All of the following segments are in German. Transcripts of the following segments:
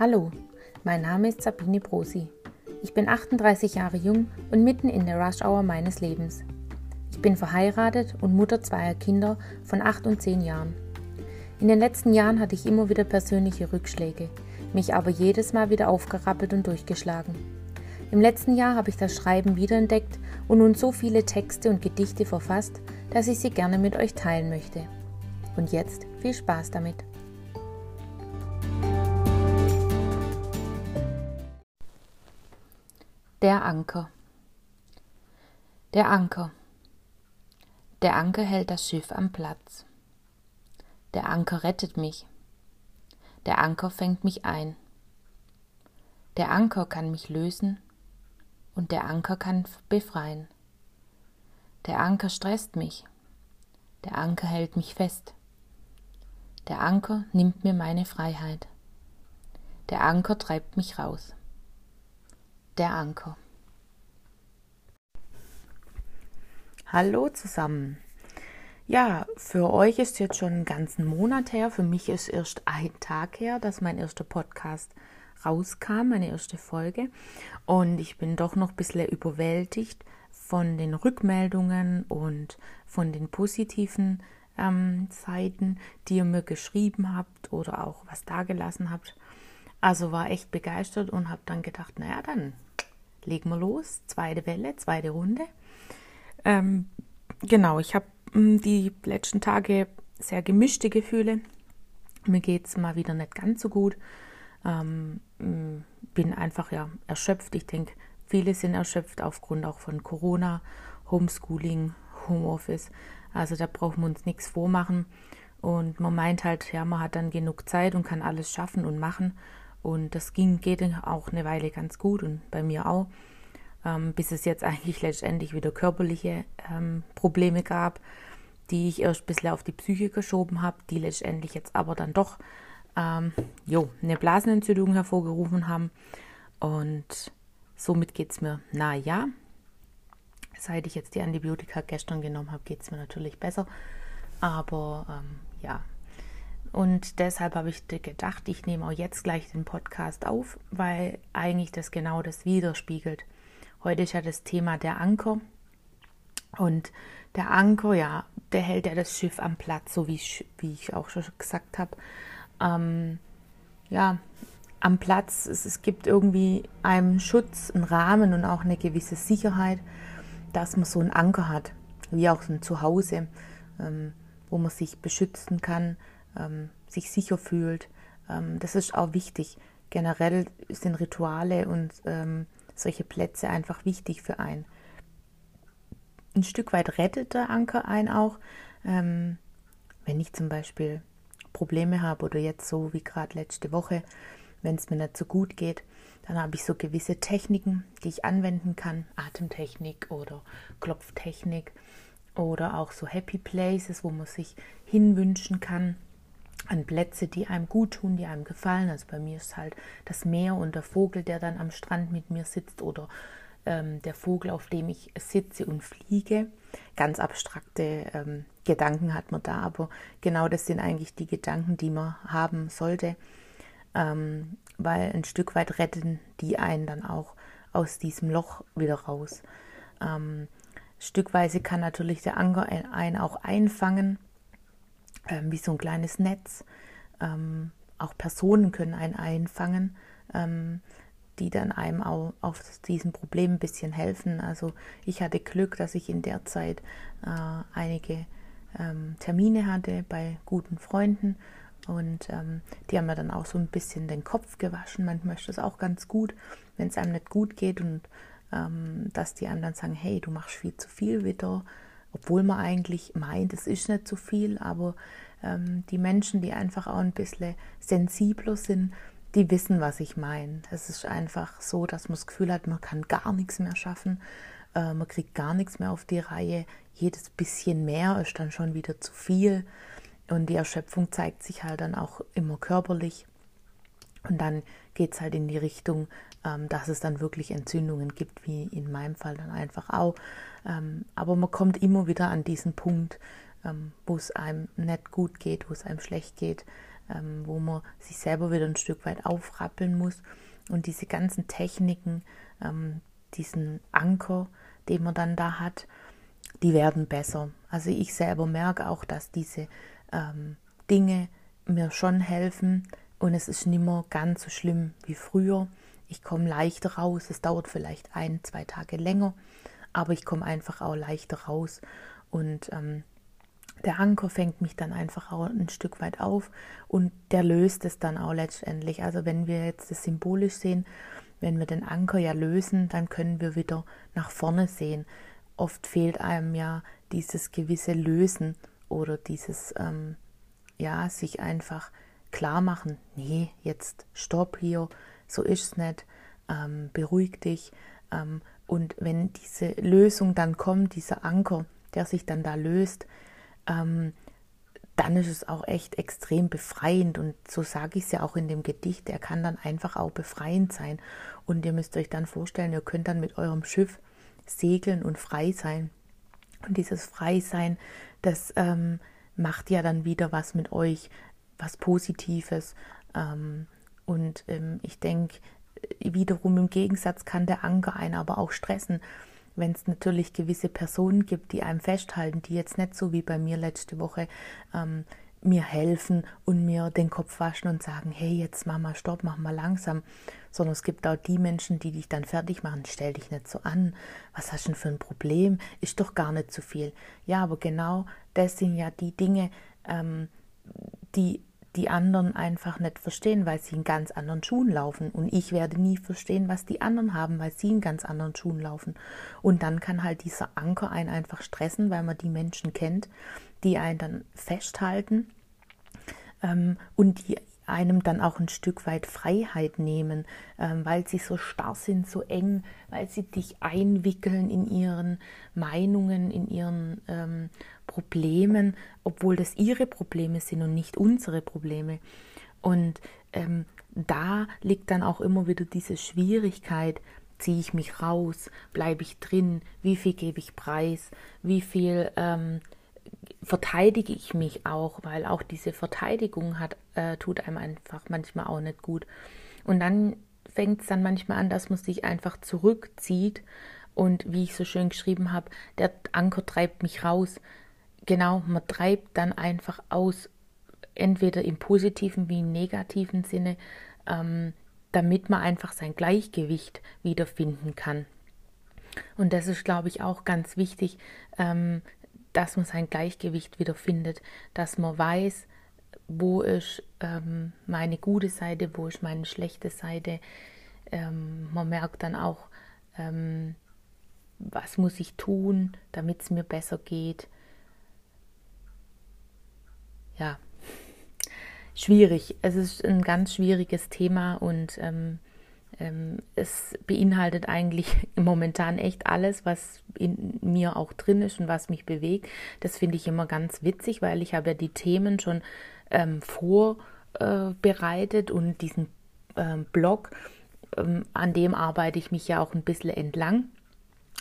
Hallo, mein Name ist Sabine Brosi. Ich bin 38 Jahre jung und mitten in der Rush Hour meines Lebens. Ich bin verheiratet und Mutter zweier Kinder von 8 und 10 Jahren. In den letzten Jahren hatte ich immer wieder persönliche Rückschläge, mich aber jedes Mal wieder aufgerappelt und durchgeschlagen. Im letzten Jahr habe ich das Schreiben wiederentdeckt und nun so viele Texte und Gedichte verfasst, dass ich sie gerne mit euch teilen möchte. Und jetzt viel Spaß damit. Der Anker. Der Anker. Der Anker hält das Schiff am Platz. Der Anker rettet mich. Der Anker fängt mich ein. Der Anker kann mich lösen und der Anker kann befreien. Der Anker stresst mich. Der Anker hält mich fest. Der Anker nimmt mir meine Freiheit. Der Anker treibt mich raus der Anker. Hallo zusammen. Ja, für euch ist jetzt schon einen ganzen Monat her. Für mich ist erst ein Tag her, dass mein erster Podcast rauskam, meine erste Folge. Und ich bin doch noch ein bisschen überwältigt von den Rückmeldungen und von den positiven ähm, Seiten, die ihr mir geschrieben habt oder auch was dagelassen habt. Also war echt begeistert und habe dann gedacht, naja, dann legen wir los. Zweite Welle, zweite Runde. Ähm, genau, ich habe hm, die letzten Tage sehr gemischte Gefühle. Mir geht es mal wieder nicht ganz so gut. Ähm, hm, bin einfach ja erschöpft. Ich denke, viele sind erschöpft aufgrund auch von Corona, Homeschooling, Homeoffice. Also da brauchen wir uns nichts vormachen. Und man meint halt, ja, man hat dann genug Zeit und kann alles schaffen und machen. Und das ging, geht auch eine Weile ganz gut und bei mir auch, ähm, bis es jetzt eigentlich letztendlich wieder körperliche ähm, Probleme gab, die ich erst ein bisschen auf die Psyche geschoben habe, die letztendlich jetzt aber dann doch ähm, jo, eine Blasenentzündung hervorgerufen haben. Und somit geht es mir, naja, seit ich jetzt die Antibiotika gestern genommen habe, geht es mir natürlich besser. Aber ähm, ja, und deshalb habe ich gedacht, ich nehme auch jetzt gleich den Podcast auf, weil eigentlich das genau das widerspiegelt. Heute ist ja das Thema der Anker. Und der Anker, ja, der hält ja das Schiff am Platz, so wie ich, wie ich auch schon gesagt habe. Ähm, ja, am Platz, es, es gibt irgendwie einen Schutz, einen Rahmen und auch eine gewisse Sicherheit, dass man so einen Anker hat, wie auch so ein Zuhause, ähm, wo man sich beschützen kann, ähm, sich sicher fühlt. Ähm, das ist auch wichtig. Generell sind Rituale und ähm, solche Plätze einfach wichtig für einen. Ein Stück weit rettet der Anker einen auch, ähm, wenn ich zum Beispiel Probleme habe oder jetzt so wie gerade letzte Woche, wenn es mir nicht so gut geht, dann habe ich so gewisse Techniken, die ich anwenden kann, Atemtechnik oder Klopftechnik oder auch so Happy Places, wo man sich hinwünschen kann an Plätze, die einem gut tun, die einem gefallen. Also bei mir ist halt das Meer und der Vogel, der dann am Strand mit mir sitzt oder ähm, der Vogel, auf dem ich sitze und fliege. Ganz abstrakte ähm, Gedanken hat man da, aber genau das sind eigentlich die Gedanken, die man haben sollte, ähm, weil ein Stück weit retten die einen dann auch aus diesem Loch wieder raus. Ähm, stückweise kann natürlich der Anker einen auch einfangen ähm, wie so ein kleines Netz. Ähm, auch Personen können einen einfangen, ähm, die dann einem auch auf diesem Problem ein bisschen helfen. Also ich hatte Glück, dass ich in der Zeit äh, einige ähm, Termine hatte bei guten Freunden und ähm, die haben mir dann auch so ein bisschen den Kopf gewaschen. Manchmal ist das auch ganz gut, wenn es einem nicht gut geht und ähm, dass die anderen sagen, hey, du machst viel zu viel wieder obwohl man eigentlich meint, es ist nicht zu viel, aber ähm, die Menschen, die einfach auch ein bisschen sensibler sind, die wissen, was ich meine. Es ist einfach so, dass man das Gefühl hat, man kann gar nichts mehr schaffen, äh, man kriegt gar nichts mehr auf die Reihe. Jedes bisschen mehr ist dann schon wieder zu viel. Und die Erschöpfung zeigt sich halt dann auch immer körperlich. Und dann geht es halt in die Richtung, ähm, dass es dann wirklich Entzündungen gibt, wie in meinem Fall dann einfach auch. Ähm, aber man kommt immer wieder an diesen Punkt, ähm, wo es einem nicht gut geht, wo es einem schlecht geht, ähm, wo man sich selber wieder ein Stück weit aufrappeln muss. Und diese ganzen Techniken, diesen Anker, den man dann da hat, die werden besser. Also ich selber merke auch, dass diese Dinge mir schon helfen und es ist nicht mehr ganz so schlimm wie früher. Ich komme leichter raus. Es dauert vielleicht ein, zwei Tage länger, aber ich komme einfach auch leichter raus und ähm, der Anker fängt mich dann einfach auch ein Stück weit auf und der löst es dann auch letztendlich. Also wenn wir jetzt das symbolisch sehen, wenn wir den Anker ja lösen, dann können wir wieder nach vorne sehen. Oft fehlt einem ja dieses gewisse Lösen oder dieses, ähm, ja, sich einfach klar machen, nee, jetzt stopp hier, so ist es nicht, ähm, beruhig dich. Ähm, und wenn diese Lösung dann kommt, dieser Anker, der sich dann da löst, ähm, dann ist es auch echt extrem befreiend. Und so sage ich es ja auch in dem Gedicht, er kann dann einfach auch befreiend sein. Und ihr müsst euch dann vorstellen, ihr könnt dann mit eurem Schiff segeln und frei sein. Und dieses Freisein, das ähm, macht ja dann wieder was mit euch, was Positives. Ähm, und ähm, ich denke, wiederum im Gegensatz kann der Anker einen aber auch stressen, wenn es natürlich gewisse Personen gibt, die einem festhalten, die jetzt nicht so wie bei mir letzte Woche ähm, mir helfen und mir den Kopf waschen und sagen, hey, jetzt mach mal Stopp, mach mal langsam, sondern es gibt auch die Menschen, die dich dann fertig machen, stell dich nicht so an, was hast du denn für ein Problem, ist doch gar nicht zu so viel. Ja, aber genau das sind ja die Dinge, ähm, die die anderen einfach nicht verstehen, weil sie in ganz anderen Schuhen laufen. Und ich werde nie verstehen, was die anderen haben, weil sie in ganz anderen Schuhen laufen. Und dann kann halt dieser Anker einen einfach stressen, weil man die Menschen kennt, die einen dann festhalten ähm, und die einem dann auch ein Stück weit Freiheit nehmen, ähm, weil sie so starr sind, so eng, weil sie dich einwickeln in ihren Meinungen, in ihren ähm, Problemen, obwohl das ihre Probleme sind und nicht unsere Probleme. Und ähm, da liegt dann auch immer wieder diese Schwierigkeit, ziehe ich mich raus, bleibe ich drin, wie viel gebe ich preis, wie viel ähm, verteidige ich mich auch, weil auch diese Verteidigung hat, äh, tut einem einfach manchmal auch nicht gut. Und dann fängt es dann manchmal an, dass man sich einfach zurückzieht und wie ich so schön geschrieben habe, der Anker treibt mich raus. Genau, man treibt dann einfach aus, entweder im positiven wie im negativen Sinne, ähm, damit man einfach sein Gleichgewicht wiederfinden kann. Und das ist, glaube ich, auch ganz wichtig, ähm, dass man sein Gleichgewicht wieder findet, dass man weiß, wo ist ähm, meine gute Seite, wo ist meine schlechte Seite. Ähm, man merkt dann auch, ähm, was muss ich tun, damit es mir besser geht. Ja, schwierig. Es ist ein ganz schwieriges Thema und ähm, ähm, es beinhaltet eigentlich momentan echt alles, was in mir auch drin ist und was mich bewegt. Das finde ich immer ganz witzig, weil ich habe ja die Themen schon ähm, vorbereitet und diesen ähm, Blog, ähm, an dem arbeite ich mich ja auch ein bisschen entlang.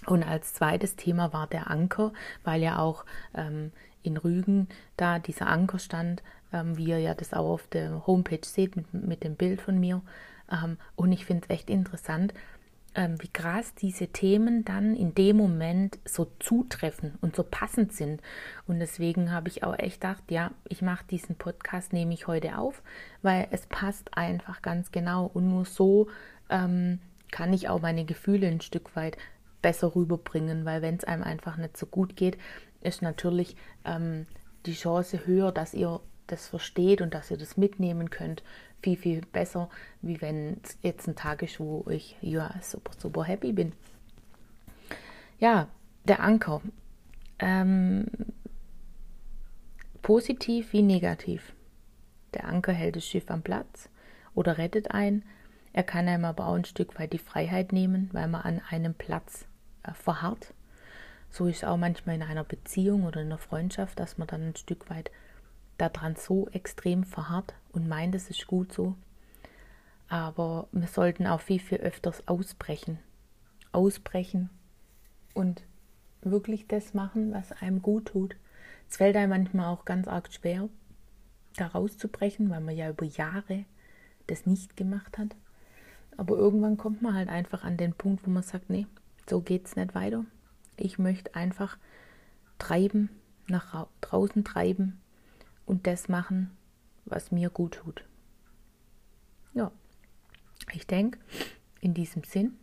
Und als zweites Thema war der Anker, weil ja auch ähm, in Rügen da dieser Anker stand, ähm, wie ihr ja das auch auf der Homepage seht mit, mit dem Bild von mir. Ähm, und ich finde es echt interessant, ähm, wie krass diese Themen dann in dem Moment so zutreffen und so passend sind. Und deswegen habe ich auch echt gedacht, ja, ich mache diesen Podcast, nehme ich heute auf, weil es passt einfach ganz genau. Und nur so ähm, kann ich auch meine Gefühle ein Stück weit besser rüberbringen, weil wenn es einem einfach nicht so gut geht, ist natürlich ähm, die Chance höher, dass ihr das versteht und dass ihr das mitnehmen könnt, viel, viel besser, wie wenn es jetzt ein Tag ist, wo ich ja super, super happy bin. Ja, der Anker. Ähm, positiv wie negativ. Der Anker hält das Schiff am Platz oder rettet ein. Er kann einem aber auch ein Stück weit die Freiheit nehmen, weil man an einem Platz äh, verharrt. So ist es auch manchmal in einer Beziehung oder in einer Freundschaft, dass man dann ein Stück weit daran so extrem verharrt und meint, es ist gut so. Aber wir sollten auch viel, viel öfters ausbrechen. Ausbrechen und wirklich das machen, was einem gut tut. Es fällt einem manchmal auch ganz arg schwer. da rauszubrechen, weil man ja über Jahre das nicht gemacht hat. Aber irgendwann kommt man halt einfach an den Punkt, wo man sagt, nee, so geht es nicht weiter. Ich möchte einfach treiben, nach draußen treiben und das machen, was mir gut tut. Ja, ich denke, in diesem Sinn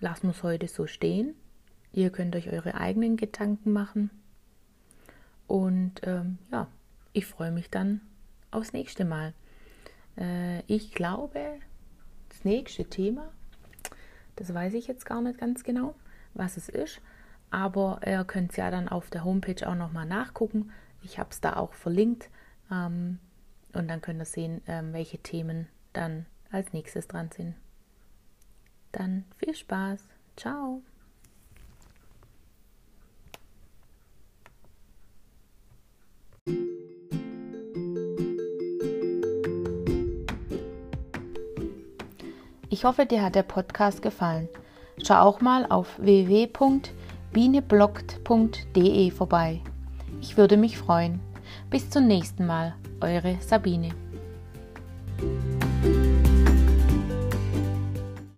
lassen wir es heute so stehen. Ihr könnt euch eure eigenen Gedanken machen. Und ähm, ja, ich freue mich dann aufs nächste Mal. Äh, ich glaube, das nächste Thema, das weiß ich jetzt gar nicht ganz genau, was es ist. Aber ihr könnt es ja dann auf der Homepage auch nochmal nachgucken. Ich habe es da auch verlinkt. Ähm, und dann könnt ihr sehen, ähm, welche Themen dann als nächstes dran sind. Dann viel Spaß. Ciao. Ich hoffe, dir hat der Podcast gefallen. Schau auch mal auf www.bienebloggt.de vorbei. Ich würde mich freuen. Bis zum nächsten Mal, eure Sabine.